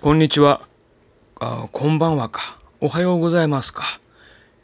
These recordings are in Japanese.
こんにちは。あ、こんばんはか。おはようございますか。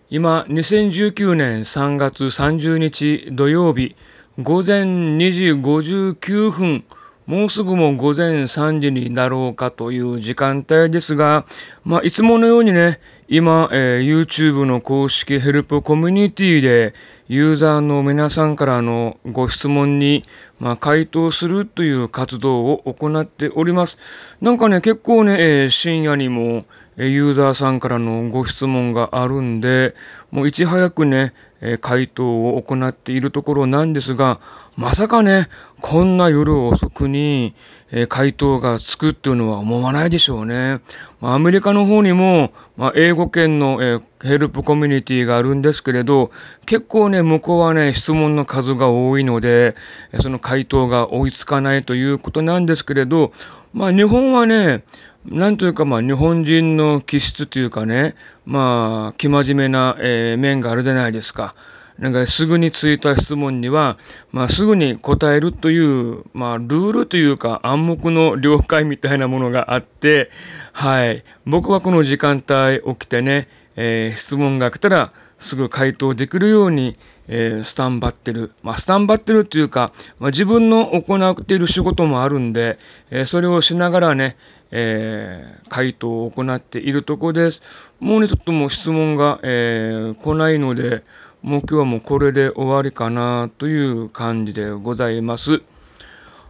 今、2019年3月30日土曜日、午前2時59分、もうすぐも午前3時になろうかという時間帯ですが、まあ、いつものようにね、今、えー、YouTube の公式ヘルプコミュニティで、ユーザーの皆さんからのご質問に、まあ、回答するという活動を行っております。なんかね、結構ね、えー、深夜にも、えユーザーさんからのご質問があるんで、もういち早くね、え回答を行っているところなんですが、まさかね、こんな夜遅くにえ回答がつくっていうのは思わないでしょうね。まアメリカの方にも、まあ、英語圏のえヘルプコミュニティがあるんですけれど、結構ね、向こうはね、質問の数が多いので、その回答が追いつかないということなんですけれど、まあ日本はね、なんというかまあ日本人の気質というかね、まあ、生真面目な、えー、面があるじゃないですか。なんかすぐについた質問には、まあすぐに答えるという、まあルールというか暗黙の了解みたいなものがあって、はい。僕はこの時間帯起きてね、えー、質問が来たらすぐ回答できるように、えー、スタンバってる。まあ、スタンバってるというか、まあ、自分の行っている仕事もあるんで、えー、それをしながらね、えー、回答を行っているところです。もうね、ちょっともう質問が、えー、来ないので、もう今日はもうこれで終わりかなという感じでございます。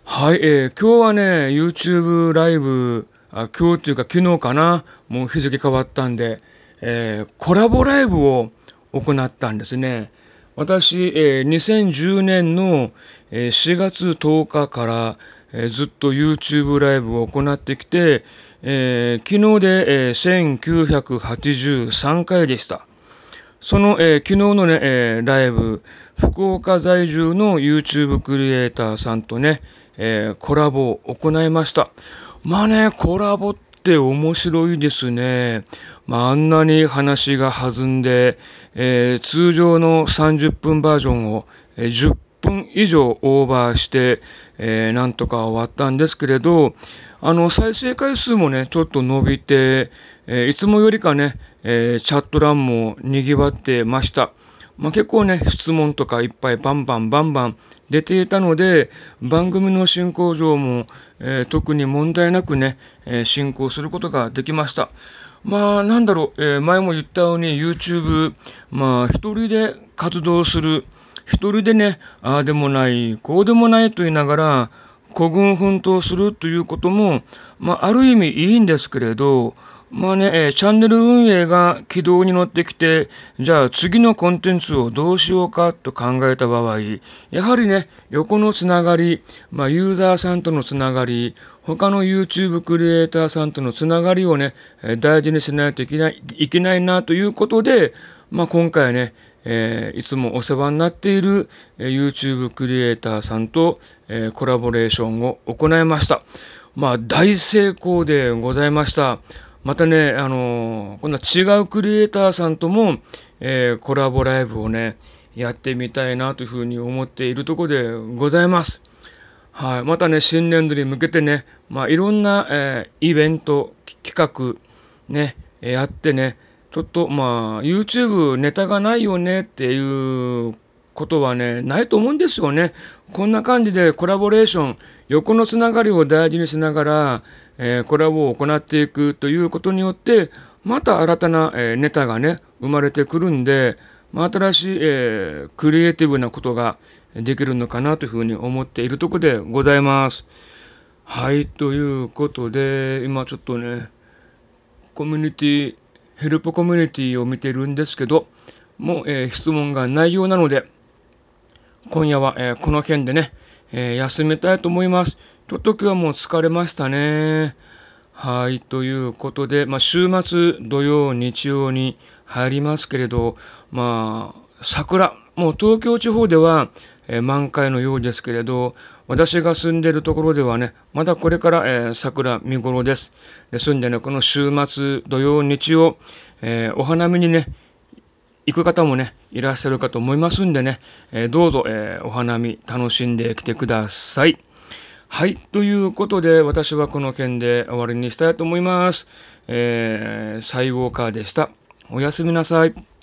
はい、えー、今日はね、YouTube ライブ、あ今日っていうか昨日かな、もう日付変わったんで、えー、コラボライブを行ったんですね。私、えー、2010年の、えー、4月10日から、えー、ずっと YouTube ライブを行ってきて、えー、昨日で、えー、1983回でした。その、えー、昨日のね、えー、ライブ、福岡在住の YouTube クリエイターさんとね、えー、コラボを行いました。まあね、コラボって面白いですね。まあ、あんなに話が弾んで、えー、通常の30分バージョンを、10分以上オーバーして、えー、なんとか終わったんですけれど、あの、再生回数もね、ちょっと伸びて、えー、いつもよりかね、えー、チャット欄も賑わってました。まあ、結構ね、質問とかいっぱいバンバンバンバン出ていたので、番組の進行上も、えー、特に問題なくね、えー、進行することができました。まあ、なんだろう、えー、前も言ったように YouTube、まあ、一人で活動する、一人でね、ああでもない、こうでもないと言いながら、孤軍奮闘するということも、まあ、ある意味いいんですけれど、まあね、チャンネル運営が軌道に乗ってきて、じゃあ次のコンテンツをどうしようかと考えた場合、やはりね、横のつながり、まあ、ユーザーさんとのつながり、他の YouTube クリエイターさんとのつながりをね、大事にしないといけない、いけないなということで、まあ、今回ね、えー、いつもお世話になっている、え、YouTube クリエイターさんと、えー、コラボレーションを行いました。まあ、大成功でございました。またね、あのー、こんな違うクリエイターさんとも、え、コラボライブをね、やってみたいなというふうに思っているところでございます。はい。またね、新年度に向けてね、まあ、いろんな、え、イベント、企画、ね、やってね、ちょっとまあ、YouTube ネタがないよねっていうことはね、ないと思うんですよね。こんな感じでコラボレーション、横のつながりを大事にしながら、えー、コラボを行っていくということによって、また新たな、えー、ネタがね、生まれてくるんで、まあ、新しい、えー、クリエイティブなことができるのかなというふうに思っているとこでございます。はい、ということで、今ちょっとね、コミュニティ、ヘルプコミュニティを見てるんですけど、もう、えー、質問がないようなので、今夜は、えー、この件でね、えー、休めたいと思います。ちょっと今日はもう疲れましたね。はい、ということで、まあ、週末、土曜、日曜に入りますけれど、まあ、桜、もう東京地方では、えー、満開のようですけれど、私が住んでいるところではね、まだこれから、えー、桜見頃です。ですんでね、この週末、土曜、日曜、えー、お花見にね、行く方もね、いらっしゃるかと思いますんでね、え、どうぞ、え、お花見楽しんできてください。はい。ということで、私はこの件で終わりにしたいと思います。えー、西郷カーでした。おやすみなさい。